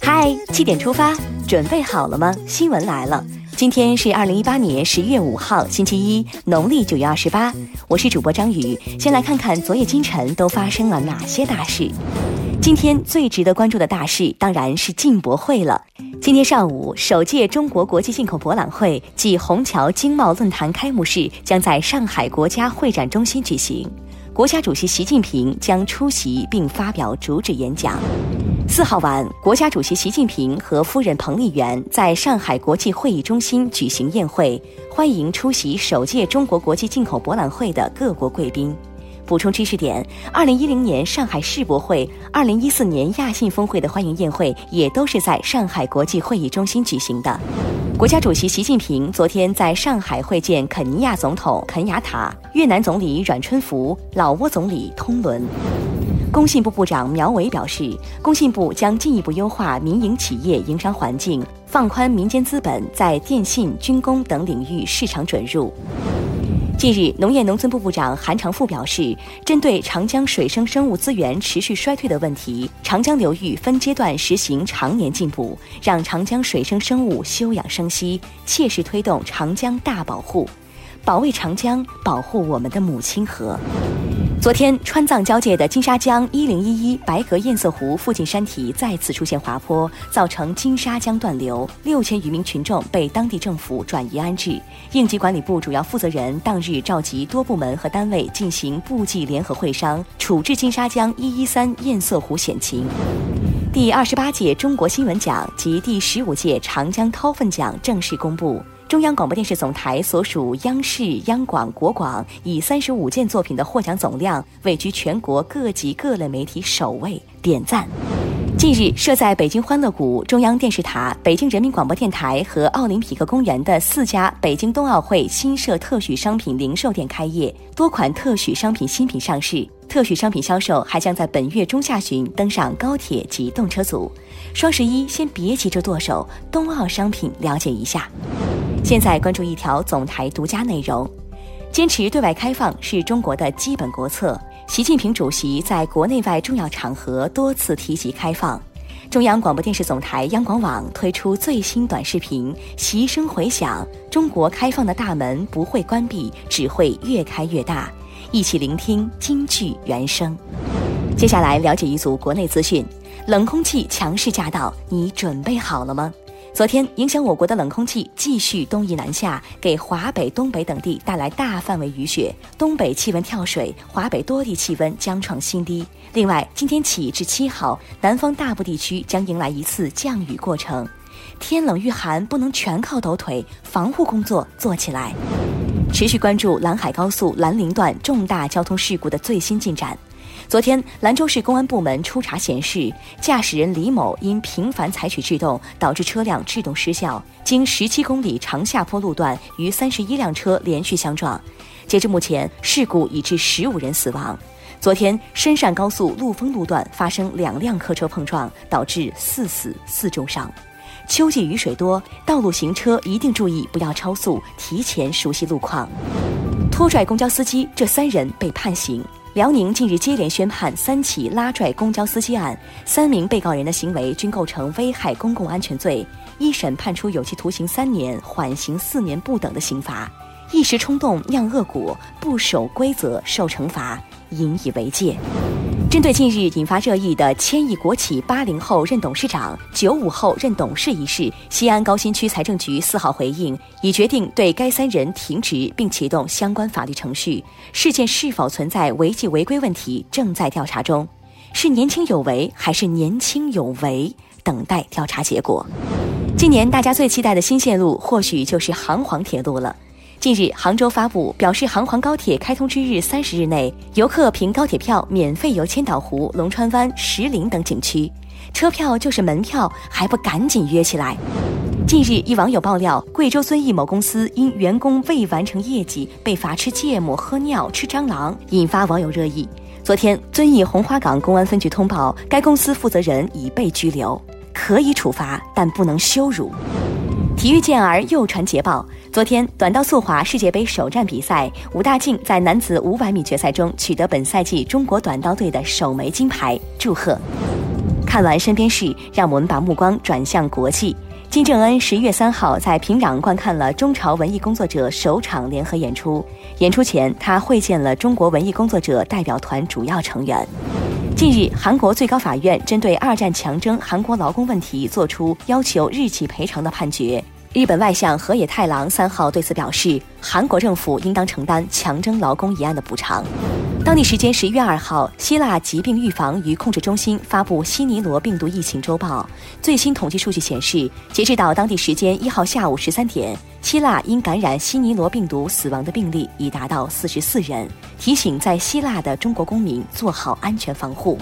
嗨，七点出发，准备好了吗？新闻来了，今天是二零一八年十一月五号，星期一，农历九月二十八。我是主播张宇，先来看看昨夜今晨都发生了哪些大事。今天最值得关注的大事当然是进博会了。今天上午，首届中国国际进口博览会暨虹桥经贸论坛开幕式将在上海国家会展中心举行。国家主席习近平将出席并发表主旨演讲。四号晚，国家主席习近平和夫人彭丽媛在上海国际会议中心举行宴会，欢迎出席首届中国国际进口博览会的各国贵宾。补充知识点：二零一零年上海世博会、二零一四年亚信峰会的欢迎宴会也都是在上海国际会议中心举行的。国家主席习近平昨天在上海会见肯尼亚总统肯雅塔、越南总理阮春福、老挝总理通伦。工信部部长苗圩表示，工信部将进一步优化民营企业营商环境，放宽民间资本在电信、军工等领域市场准入。近日，农业农村部部长韩长赋表示，针对长江水生生物资源持续衰退的问题，长江流域分阶段实行常年进补，让长江水生生物休养生息，切实推动长江大保护，保卫长江，保护我们的母亲河。昨天，川藏交界的金沙江一零一一白格堰塞湖附近山体再次出现滑坡，造成金沙江断流，六千余名群众被当地政府转移安置。应急管理部主要负责人当日召集多部门和单位进行部际联合会商，处置金沙江一一三堰塞湖险情。第二十八届中国新闻奖及第十五届长江韬奋奖正式公布。中央广播电视总台所属央视、央广、国广以三十五件作品的获奖总量位居全国各级各类媒体首位，点赞。近日，设在北京欢乐谷、中央电视塔、北京人民广播电台和奥林匹克公园的四家北京冬奥会新设特许商品零售店开业，多款特许商品新品上市。特许商品销售还将在本月中下旬登上高铁及动车组。双十一先别急着剁手，冬奥商品了解一下。现在关注一条总台独家内容：坚持对外开放是中国的基本国策。习近平主席在国内外重要场合多次提及开放。中央广播电视总台央广网推出最新短视频《习声回响》，中国开放的大门不会关闭，只会越开越大。一起聆听京剧原声。接下来了解一组国内资讯：冷空气强势驾到，你准备好了吗？昨天，影响我国的冷空气继续东移南下，给华北、东北等地带来大范围雨雪，东北气温跳水，华北多地气温将创新低。另外，今天起至七号，南方大部地区将迎来一次降雨过程。天冷遇寒，不能全靠抖腿，防护工作做起来。持续关注兰海高速兰陵段重大交通事故的最新进展。昨天，兰州市公安部门初查显示，驾驶人李某因频繁采取制动，导致车辆制动失效，经十七公里长下坡路段与三十一辆车连续相撞。截至目前，事故已致十五人死亡。昨天，深汕高速陆丰路段发生两辆客车碰撞，导致四死四重伤。秋季雨水多，道路行车一定注意不要超速，提前熟悉路况。拖拽公交司机这三人被判刑。辽宁近日接连宣判三起拉拽公交司机案，三名被告人的行为均构成危害公共安全罪，一审判处有期徒刑三年，缓刑四年不等的刑罚。一时冲动酿恶果，不守规则受惩罚，引以为戒。针对近日引发热议的千亿国企八零后任董事长、九五后任董事一事，西安高新区财政局四号回应，已决定对该三人停职，并启动相关法律程序。事件是否存在违纪违规问题，正在调查中，是年轻有为还是年轻有为，等待调查结果。今年大家最期待的新线路，或许就是杭黄铁路了。近日，杭州发布表示，杭黄高铁开通之日三十日内，游客凭高铁票免费游千岛湖、龙川湾、石林等景区，车票就是门票，还不赶紧约起来？近日，一网友爆料，贵州遵义某公司因员工未完成业绩，被罚吃芥末、喝尿、吃蟑螂，引发网友热议。昨天，遵义红花岗公安分局通报，该公司负责人已被拘留，可以处罚，但不能羞辱。体育健儿又传捷报。昨天，短道速滑世界杯首站比赛，武大靖在男子500米决赛中取得本赛季中国短道队的首枚金牌，祝贺！看完身边事，让我们把目光转向国际。金正恩十一月三号在平壤观看了中朝文艺工作者首场联合演出。演出前，他会见了中国文艺工作者代表团主要成员。近日，韩国最高法院针对二战强征韩国劳工问题作出要求日起赔偿的判决。日本外相河野太郎三号对此表示，韩国政府应当承担强征劳工一案的补偿。当地时间十一月二号，希腊疾病预防与控制中心发布西尼罗病毒疫情周报。最新统计数据显示，截至到当地时间一号下午十三点，希腊因感染西尼罗病毒死亡的病例已达到四十四人。提醒在希腊的中国公民做好安全防护。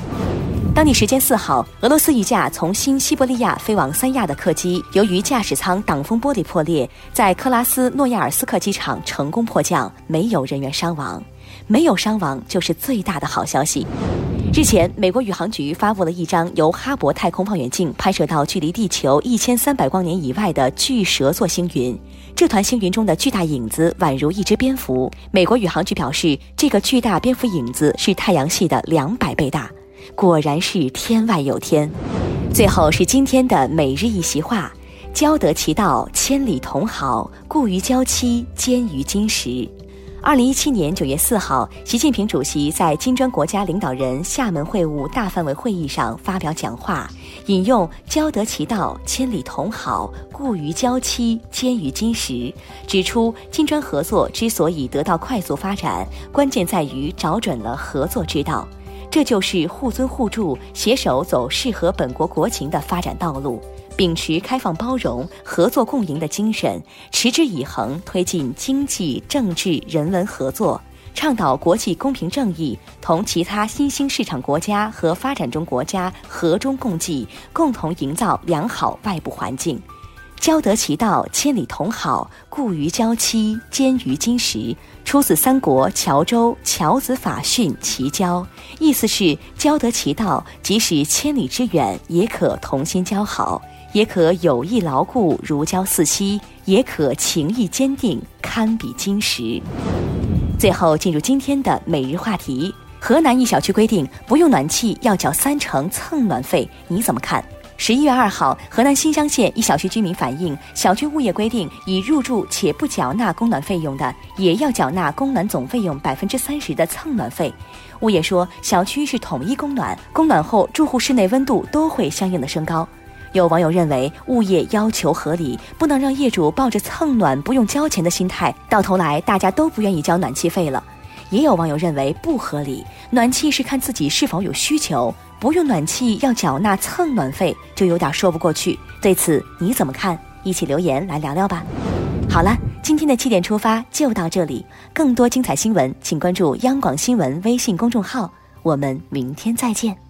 当地时间四号，俄罗斯一架从新西伯利亚飞往三亚的客机，由于驾驶舱挡风玻璃破裂，在克拉斯诺亚尔斯克机场成功迫降，没有人员伤亡。没有伤亡就是最大的好消息。日前，美国宇航局发布了一张由哈勃太空望远镜拍摄到距离地球一千三百光年以外的巨蛇座星云。这团星云中的巨大影子宛如一只蝙蝠。美国宇航局表示，这个巨大蝙蝠影子是太阳系的两百倍大。果然是天外有天。最后是今天的每日一席话：交得其道，千里同好；故于交期，坚于金石。二零一七年九月四号，习近平主席在金砖国家领导人厦门会晤大范围会议上发表讲话，引用“交得其道，千里同好；故于交期，坚于金石”，指出金砖合作之所以得到快速发展，关键在于找准了合作之道，这就是互尊互助，携手走适合本国国情的发展道路。秉持开放包容、合作共赢的精神，持之以恒推进经济、政治、人文合作，倡导国际公平正义，同其他新兴市场国家和发展中国家和衷共济，共同营造良好外部环境。交得其道，千里同好；故于交期，坚于金石。出自三国乔州乔子法训齐交，意思是交得其道，即使千里之远，也可同心交好。也可友谊牢固，如胶似漆；也可情谊坚定，堪比金石。最后进入今天的每日话题：河南一小区规定不用暖气要缴三成蹭暖费，你怎么看？十一月二号，河南新乡县一小区居民反映，小区物业规定，已入住且不缴纳供暖费用的，也要缴纳供暖总费用百分之三十的蹭暖费。物业说，小区是统一供暖，供暖后住户室内温度都会相应的升高。有网友认为物业要求合理，不能让业主抱着蹭暖不用交钱的心态，到头来大家都不愿意交暖气费了。也有网友认为不合理，暖气是看自己是否有需求，不用暖气要缴纳蹭暖费，就有点说不过去。对此你怎么看？一起留言来聊聊吧。好了，今天的七点出发就到这里，更多精彩新闻，请关注央广新闻微信公众号。我们明天再见。